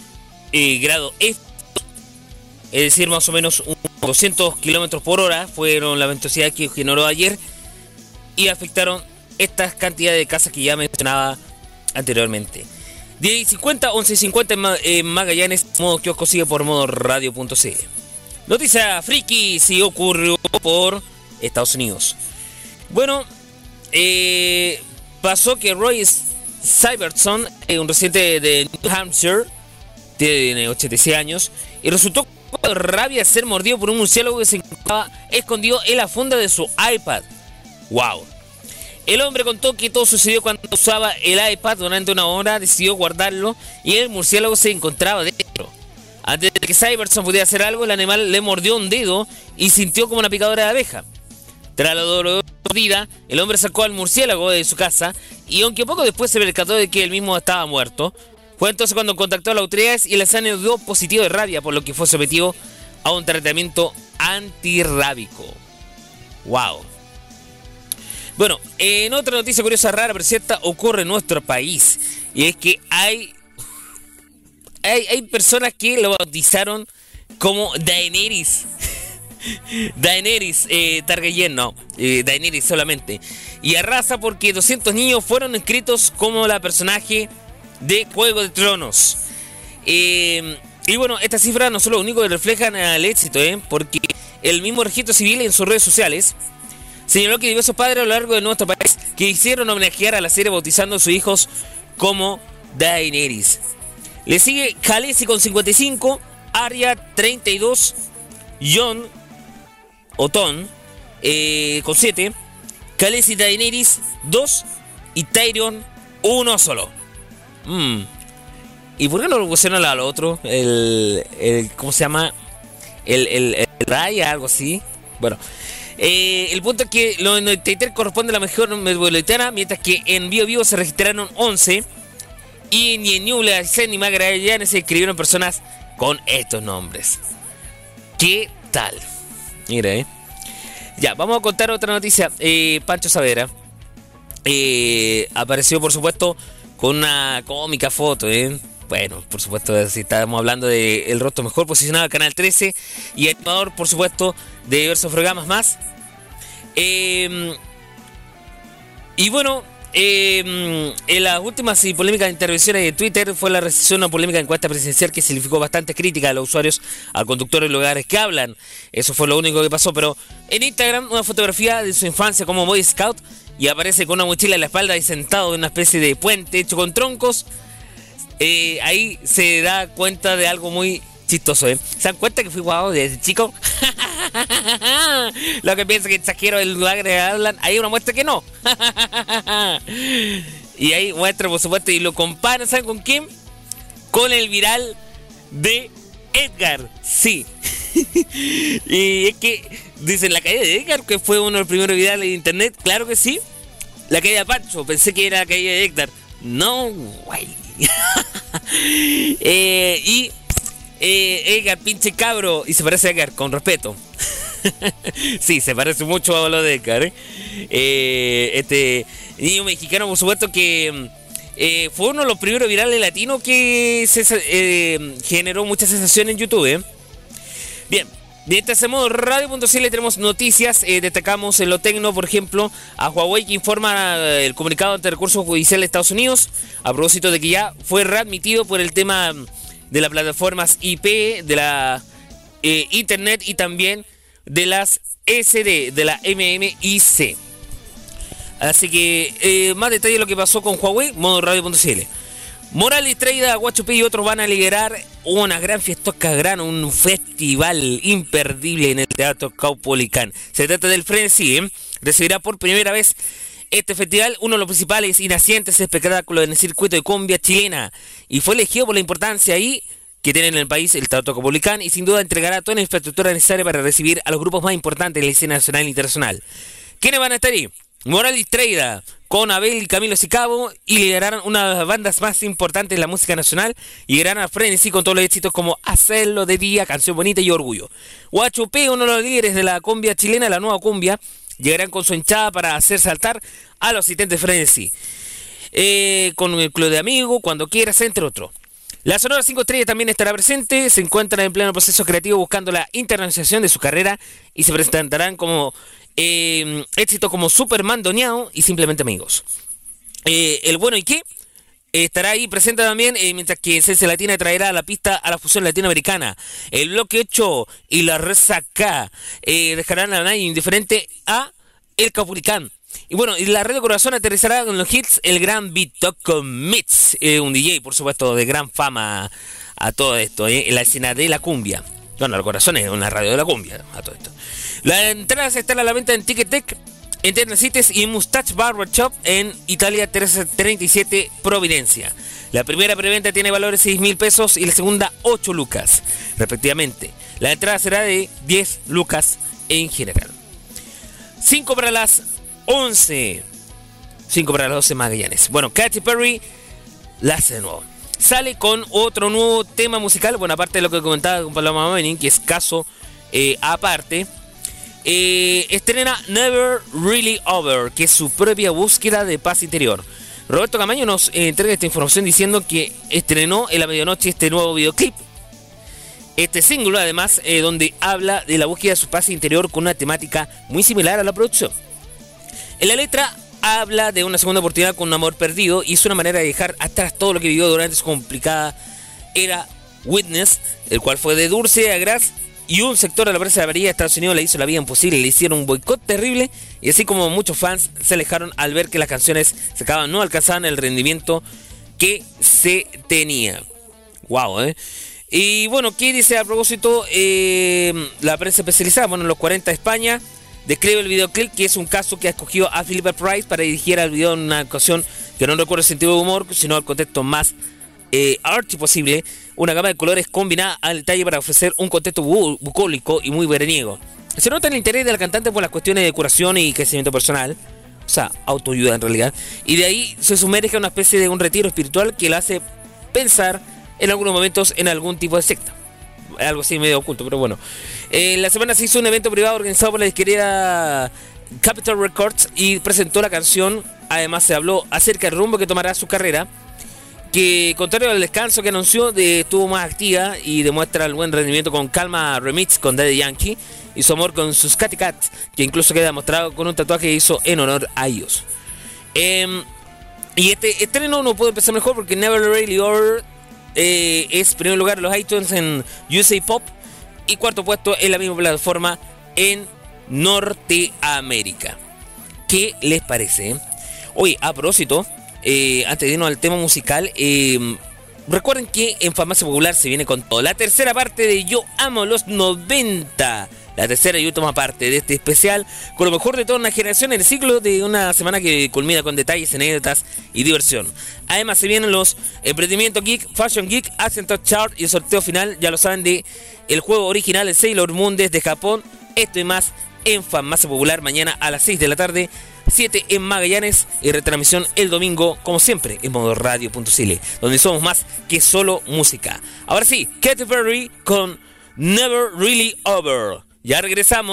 eh, grado F. Es decir, más o menos 200 kilómetros por hora fueron la velocidad que generó ayer y afectaron estas cantidades de casas que ya mencionaba anteriormente. 10 y 50, 11 y 50 en Magallanes, modo kiosco sigue por modo radio.cl. Noticia friki si ocurrió por Estados Unidos. Bueno, eh, pasó que Roy Cyberson, eh, un residente de New Hampshire, tiene 86 años, y resultó con rabia ser mordido por un murciélago que se encontraba escondido en la funda de su iPad. ¡Wow! El hombre contó que todo sucedió cuando usaba el iPad durante una hora, decidió guardarlo y el murciélago se encontraba dentro. Antes de que Cyberson pudiera hacer algo, el animal le mordió un dedo y sintió como una picadura de abeja. Tras la mordida, el hombre sacó al murciélago de su casa y aunque poco después se percató de que él mismo estaba muerto, fue entonces cuando contactó a las autoridades y el examen dio positivo de rabia, por lo que fue sometido a un tratamiento antirrábico. ¡Wow! Bueno, en otra noticia curiosa, rara, pero cierta, ocurre en nuestro país. Y es que hay, hay, personas que lo bautizaron como Daenerys. Daenerys eh, Targaryen, no, eh, Daenerys solamente. Y arrasa porque 200 niños fueron inscritos como la personaje de Juego de Tronos. Eh, y bueno, estas cifras no son lo único que reflejan el éxito, ¿eh? porque el mismo registro civil en sus redes sociales señaló que diversos padres a lo largo de nuestro país quisieron homenajear a la serie bautizando a sus hijos como Daenerys. Le sigue Khaleesi con 55, Arya 32, John Oton eh, con 7, Khaleesi Daenerys 2 y Tyrion 1 solo. Mm. ¿Y por qué no lo pusieron al otro? El, el, ¿Cómo se llama? El, el, el Raya, algo así. Bueno, eh, el punto es que los 93 corresponde a la mejor metropolitana, mientras que en Bio Vivo se registraron 11. Y ni en Ñuble, ni Magallanes se escribieron personas con estos nombres. ¿Qué tal? Mira, eh. Ya, vamos a contar otra noticia. Eh, Pancho Savera eh, apareció, por supuesto, con una cómica foto, ¿eh? Bueno, por supuesto, si estamos hablando del el rostro mejor posicionado Canal 13 y animador, por supuesto, de diversos programas más. Em, y bueno, em, en las últimas y polémicas intervenciones de Twitter fue la recepción de una polémica encuesta presidencial que significó bastante crítica a los usuarios, a conductores de lugares que hablan. Eso fue lo único que pasó, pero en Instagram una fotografía de su infancia como Boy Scout y aparece con una mochila en la espalda y sentado en una especie de puente hecho con troncos. Eh, ahí se da cuenta de algo muy chistoso, ¿eh? ¿Se dan cuenta que fui guau desde chico? Lo que piensa que exagero el lugar que hablan, hay una muestra que no. y ahí muestra, por supuesto, y lo comparan, ¿saben con quién? Con el viral de Edgar, sí. y es que dicen la caída de Edgar, que fue uno de los primeros virales de internet, claro que sí. La caída de Pancho, pensé que era la caída de Edgar. No, guay. eh, y eh, Edgar, pinche cabro. Y se parece a Edgar, con respeto. sí, se parece mucho a lo de Edgar. ¿eh? Eh, este niño mexicano, por supuesto, que eh, fue uno de los primeros virales latinos que generó mucha sensación en YouTube. Bien, Mientras hacemos radio.cl tenemos noticias, destacamos en lo tecno, por ejemplo, a Huawei que informa el comunicado ante recursos judiciales de Estados Unidos a propósito de que ya fue readmitido por el tema de las plataformas IP, de la eh, Internet y también de las SD, de la MMIC. Así que eh, más detalle de lo que pasó con Huawei, modo radio.cl. Morales, Treida, Guachupé y otros van a liderar una gran fiesta gran, un festival imperdible en el Teatro Caupolicán. Se trata del Frenzy, ¿eh? recibirá por primera vez este festival, uno de los principales y nacientes espectáculos en el circuito de cumbia chilena, y fue elegido por la importancia ahí que tiene en el país el Teatro Copolicán y sin duda entregará toda la infraestructura necesaria para recibir a los grupos más importantes de la escena nacional e internacional. ¿Quiénes van a estar ahí? Morales Treida, con Abel y Camilo Sicabo y liderarán una de las bandas más importantes de la música nacional y irán a Frenesí con todos los éxitos como Hacerlo de Día, Canción Bonita y Orgullo. P, uno de los líderes de la cumbia chilena, la nueva cumbia, llegarán con su hinchada para hacer saltar a los asistentes Frenesí. Eh, con el club de amigos, cuando quieras, entre otros. La Sonora 5 Estrellas también estará presente, se encuentra en pleno proceso creativo buscando la internacionalización de su carrera y se presentarán como eh, éxito como Superman Doñado y simplemente amigos. Eh, el bueno y qué estará ahí presente también, eh, mientras que Esencia Latina traerá la pista a la fusión latinoamericana. El bloque 8 y la resaca eh, dejarán a nadie indiferente a El Capuricán. Y bueno, y la red de corazón aterrizará con los hits El Gran Bitoco Mix, eh, un DJ, por supuesto, de gran fama a todo esto, en la escena de la cumbia. Bueno, el corazón es una radio de la cumbia, a todo esto. Las entradas están a la venta en Ticketek, en Tecnocites y Mustache Barber Shop en Italia 337 Providencia. La primera preventa tiene valores 6 mil pesos y la segunda 8 lucas, respectivamente. La entrada será de 10 lucas en general. 5 para las 11. 5 para las 12 Magallanes. Bueno, Katy Perry la hace de nuevo. Sale con otro nuevo tema musical. Bueno, aparte de lo que comentaba con Paloma Manning, que es caso eh, aparte. Eh, estrena Never Really Over, que es su propia búsqueda de paz interior. Roberto Camaño nos eh, entrega esta información diciendo que estrenó en la medianoche este nuevo videoclip. Este single, además, eh, donde habla de la búsqueda de su paz interior con una temática muy similar a la producción. En la letra habla de una segunda oportunidad con un amor perdido y es una manera de dejar atrás todo lo que vivió durante su complicada era Witness, el cual fue de Dulce a Gras y un sector de la prensa de la de Estados Unidos le hizo la vida imposible, le hicieron un boicot terrible y así como muchos fans se alejaron al ver que las canciones se acababan, no alcanzaban el rendimiento que se tenía. Wow, ¿eh? Y bueno, ¿qué dice a propósito eh, la prensa especializada? Bueno, en los 40 de España describe el videoclip que es un caso que ha escogido a Philip Price para dirigir al video en una ocasión que no recuerda el sentido de humor, sino al contexto más eh, arty posible, una gama de colores combinada al detalle para ofrecer un contexto bu bucólico y muy veraniego. Se nota el interés de la cantante por las cuestiones de curación y crecimiento personal, o sea, autoayuda en realidad, y de ahí se sumerge a una especie de un retiro espiritual que la hace pensar en algunos momentos en algún tipo de secta. Algo así medio oculto, pero bueno. En la semana se hizo un evento privado organizado por la disquería Capital Records y presentó la canción. Además se habló acerca del rumbo que tomará su carrera que contrario al descanso que anunció, de, estuvo más activa y demuestra el buen rendimiento con Calma Remix con Daddy Yankee y su amor con sus Catty Cats, que incluso queda demostrado con un tatuaje que hizo en honor a ellos. Eh, y este estreno no puede empezar mejor porque Never Really Over eh, es primer lugar en los iTunes en USA Pop y cuarto puesto en la misma plataforma en Norteamérica. ¿Qué les parece? Oye, a propósito, eh, antes de irnos al tema musical, eh, recuerden que en Farmacia Popular se viene con todo. La tercera parte de Yo Amo los 90. La tercera y última parte de este especial, con lo mejor de toda una generación en el ciclo de una semana que culmina con detalles, anécdotas y diversión. Además, se vienen los emprendimientos Geek, Fashion Geek, Accent Chart y el sorteo final, ya lo saben, de el juego original de Sailor Moon desde Japón. Esto y más en Farmacia Popular mañana a las 6 de la tarde 7 en Magallanes y retransmisión el domingo, como siempre, en modo radio.cl, donde somos más que solo música. Ahora sí, Katy Perry con Never Really Over. Ya regresamos.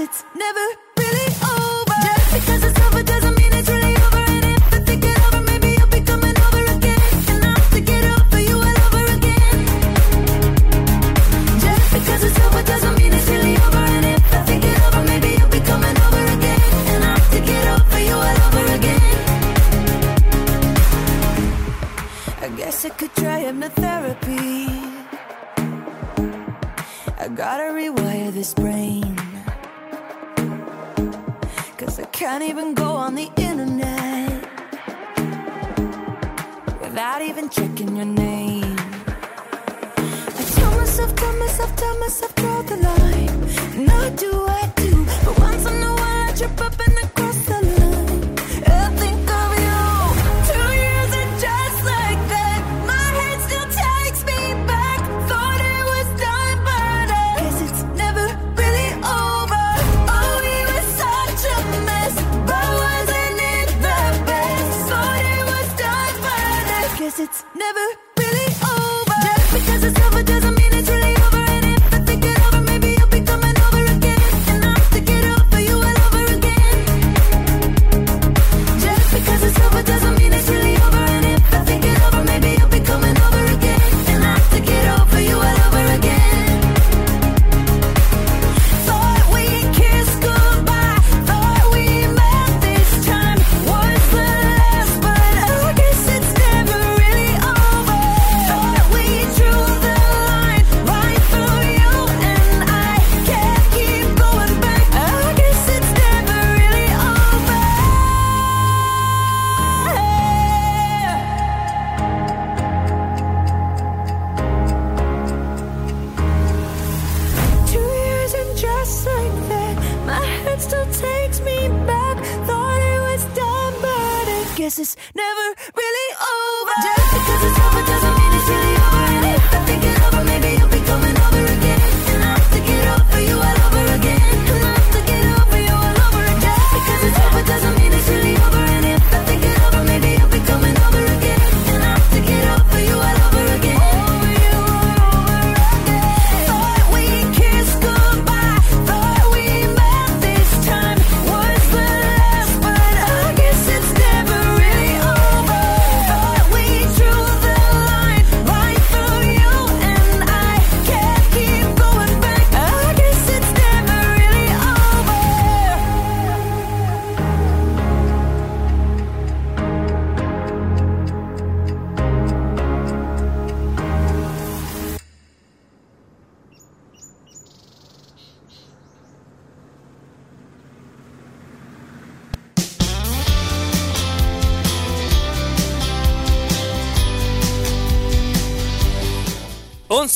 it's never really over. Just because it's over doesn't mean it's really over. And if I think it over, maybe I'll be coming over again. And I'll have to get over you all over again. Just because it's over doesn't mean it's really over. And if I think it over, maybe I'll be coming over again. And I'll have to get over you all over again. I guess I could try hypnotherapy. I gotta rewire this brain can't even go on the internet without even checking your name. I tell myself, tell myself, tell myself, draw the line. And I do, I do. But once in a while I trip up and never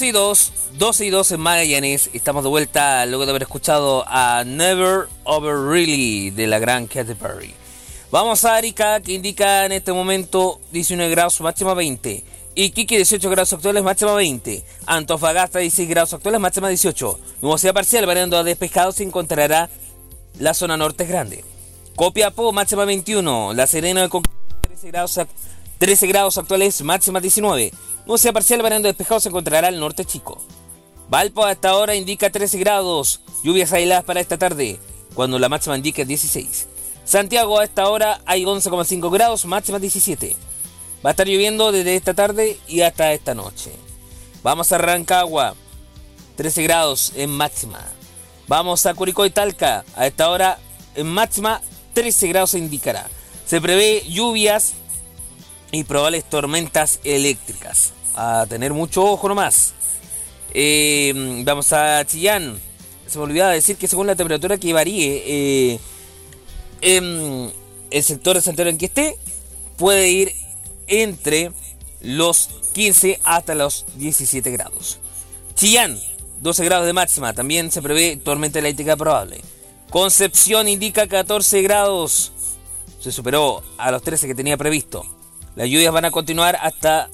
2 y 2, 2 y 2 en Magallanes. Estamos de vuelta luego de haber escuchado a Never Over Really de la gran Katy Perry. Vamos a Arica, que indica en este momento 19 grados, máxima 20. Iquique 18 grados actuales, máxima 20. Antofagasta 16 grados actuales, máxima 18. Nubosidad parcial variando a despejado se encontrará la zona norte grande. Copiapó, máxima 21. La Serena de Coquimbo 13 grados actuales 13 grados actuales, máxima 19. Nubosidad parcial, variando despejado, se encontrará al norte chico. Valpo hasta ahora indica 13 grados. Lluvias aisladas para esta tarde, cuando la máxima indica 16. Santiago a esta hora hay 11,5 grados, máxima 17. Va a estar lloviendo desde esta tarde y hasta esta noche. Vamos a Rancagua, 13 grados en máxima. Vamos a Curicó y Talca, a esta hora en máxima 13 grados se indicará. Se prevé lluvias y probables tormentas eléctricas. A tener mucho ojo nomás. Eh, vamos a Chillán. Se me olvidaba decir que según la temperatura que varíe eh, en el sector de Santiago en que esté, puede ir entre los 15 hasta los 17 grados. Chillán, 12 grados de máxima. También se prevé tormenta eléctrica probable. Concepción indica 14 grados. Se superó a los 13 que tenía previsto. Las lluvias van a continuar hasta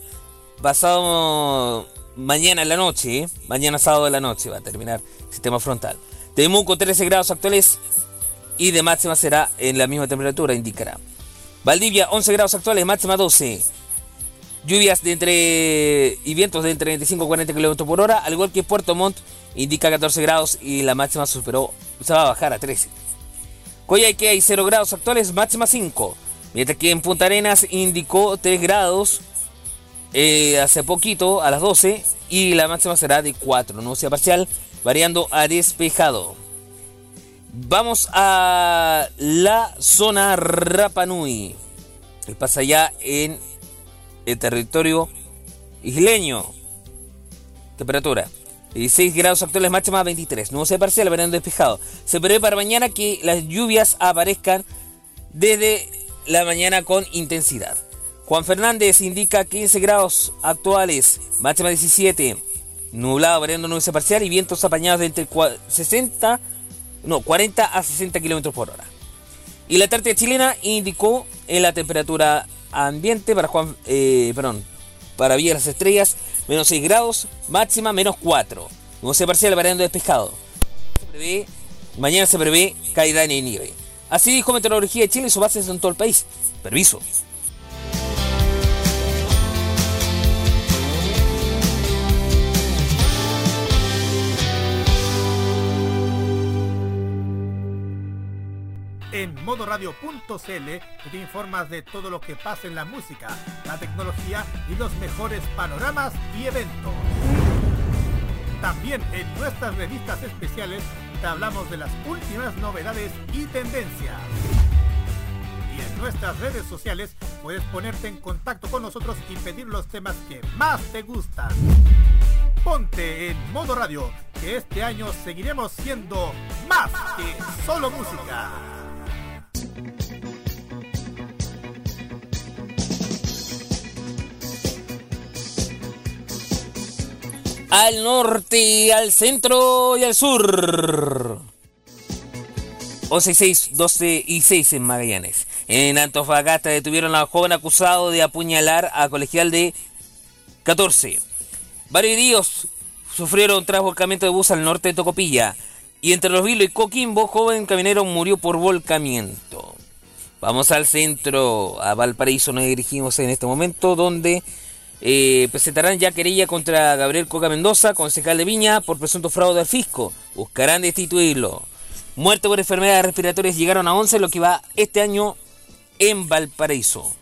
pasado mañana en la noche. ¿eh? Mañana sábado de la noche va a terminar el sistema frontal. Temuco 13 grados actuales y de máxima será en la misma temperatura, indicará. Valdivia 11 grados actuales, máxima 12. Lluvias de entre y vientos de entre 25 y 40 km por hora, al igual que Puerto Montt indica 14 grados y la máxima superó, se va a bajar a 13. Coyhaique hay 0 grados actuales, máxima 5. Mientras que en Punta Arenas indicó 3 grados eh, hace poquito, a las 12, y la máxima será de 4. Nubosidad parcial, variando a despejado. Vamos a la zona Rapanui. Pasa ya en el territorio isleño. Temperatura 6 grados actuales, máxima 23. se parcial, verano despejado. Se prevé para mañana que las lluvias aparezcan desde la mañana con intensidad. Juan Fernández indica 15 grados actuales, máxima 17. Nublado, variando nubes parcial y vientos apañados de entre 60, no, 40 a 60 kilómetros por hora. Y la Antártida chilena indicó en la temperatura ambiente para Juan, eh, perdón, para Villa las Estrellas, menos 6 grados, máxima menos 4. Nubes parcial, variando despejado. mañana se prevé caída en el nieve. Así dijo Meteorología de Chile y su base en todo el país. Permiso. En modoradio.cl te informas de todo lo que pasa en la música, la tecnología y los mejores panoramas y eventos. También en nuestras revistas especiales te hablamos de las últimas novedades y tendencias. Y en nuestras redes sociales puedes ponerte en contacto con nosotros y pedir los temas que más te gustan. Ponte en modo radio, que este año seguiremos siendo más que solo música. Al norte, al centro y al sur. 11 6, 12 y 6 en Magallanes. En Antofagasta detuvieron a un joven acusado de apuñalar a colegial de 14. Varios heridos sufrieron tras volcamiento de bus al norte de Tocopilla. Y entre los Vilo y Coquimbo, joven caminero murió por volcamiento. Vamos al centro, a Valparaíso nos dirigimos en este momento, donde eh, presentarán ya querella contra Gabriel Coca Mendoza, concejal de Viña, por presunto fraude al fisco. Buscarán destituirlo. Muertes por enfermedades respiratorias llegaron a 11, lo que va este año en Valparaíso.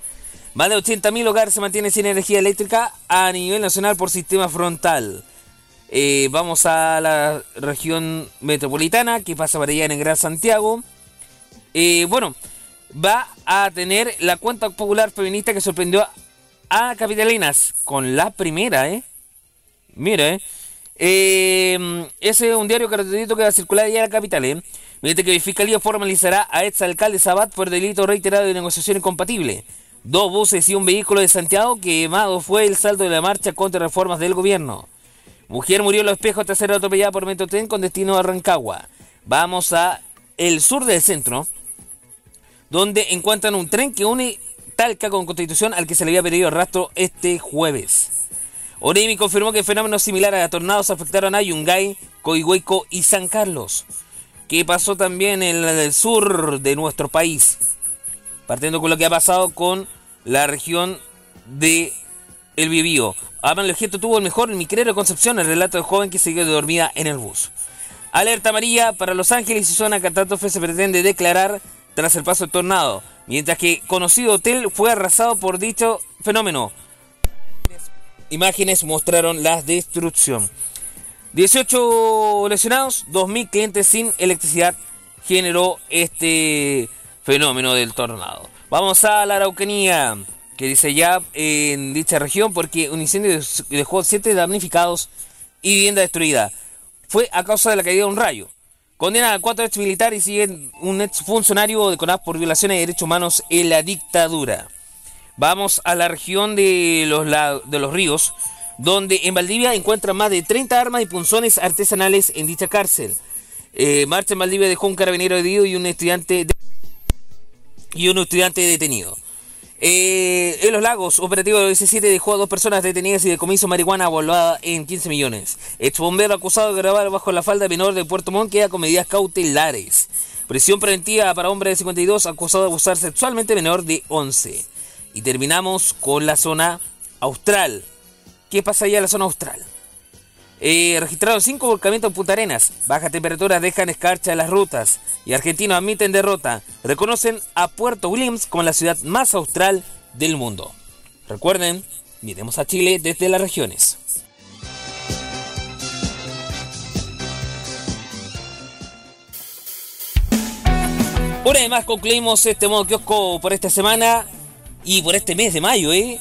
Más de 80.000 hogares se mantienen sin energía eléctrica a nivel nacional por sistema frontal. Eh, vamos a la región metropolitana, que pasa para allá en el Gran Santiago. Eh, bueno, va a tener la cuenta popular feminista que sorprendió a Capitalinas con la primera, ¿eh? Mira, ¿eh? eh ese es un diario gratuito que va a circular ya en la capital, ¿eh? Que Fiscalía formalizará a ex alcalde Sabat por delito reiterado de negociación incompatible. Dos buses y un vehículo de Santiago quemado fue el saldo de la marcha contra reformas del gobierno. Mujer murió en los espejos tras ser atropellada por Metrotren con destino a Rancagua. Vamos a el sur del centro, donde encuentran un tren que une Talca con Constitución al que se le había perdido el rastro este jueves. Oremi confirmó que fenómenos similares a tornados afectaron a Yungay, Coihueco y San Carlos, que pasó también en el sur de nuestro país, partiendo con lo que ha pasado con la región de El Biobío. Aman Legito tuvo el mejor en mi de Concepción, el relato de joven que quedó dormida en el bus. Alerta amarilla para Los Ángeles y zona catástrofe se pretende declarar tras el paso del tornado mientras que conocido hotel fue arrasado por dicho fenómeno. Imágenes mostraron la destrucción. 18 lesionados, 2.000 clientes sin electricidad generó este fenómeno del tornado. Vamos a la Araucanía, que dice ya en dicha región, porque un incendio dejó 7 damnificados y vivienda destruida. Fue a causa de la caída de un rayo. Condena a cuatro ex militares y un ex funcionario de por violaciones de derechos humanos en la dictadura. Vamos a la región de los, de los ríos, donde en Valdivia encuentran más de 30 armas y punzones artesanales en dicha cárcel. Eh, marcha en Valdivia dejó un carabinero herido y un estudiante y un estudiante detenido. Eh, en los lagos, operativo de 17 dejó a dos personas detenidas y decomiso marihuana volada en 15 millones. Ex bombero acusado de grabar bajo la falda menor de Puerto Montt queda con medidas cautelares. Presión preventiva para hombre de 52 acusado de abusar sexualmente menor de 11. Y terminamos con la zona austral. ¿Qué pasa allá en la zona austral? Eh, registraron cinco volcamientos en Punta Arenas. Bajas temperaturas dejan escarcha en las rutas. Y argentinos admiten derrota. Reconocen a Puerto Williams como la ciudad más austral del mundo. Recuerden, miremos a Chile desde las regiones. Una vez más concluimos este modo kiosco por esta semana y por este mes de mayo, ¿eh?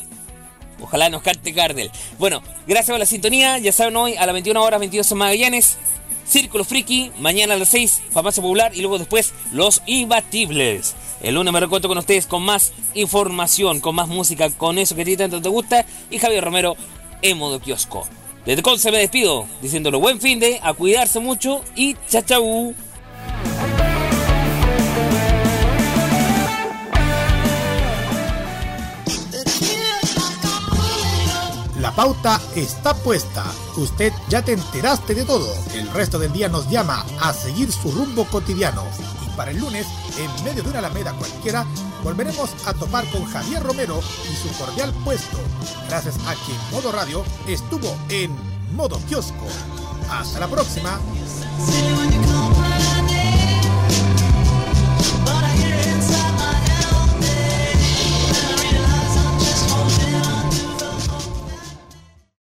Ojalá nos cante Gardel. Bueno, gracias por la sintonía. Ya saben, hoy a las 21 horas 22 en Magallanes. Círculo Friki, mañana a las 6, Famoso Popular y luego después Los Imbatibles. El lunes me recuerdo con ustedes con más información, con más música, con eso que a ti tanto te gusta. Y Javier Romero en modo kiosco. Desde Conce me despido, diciéndolo buen fin de, a cuidarse mucho y chao chau. Pauta está puesta. Usted ya te enteraste de todo. El resto del día nos llama a seguir su rumbo cotidiano. Y para el lunes, en medio de una alameda cualquiera, volveremos a topar con Javier Romero y su cordial puesto. Gracias a quien Modo Radio estuvo en modo kiosco. Hasta la próxima.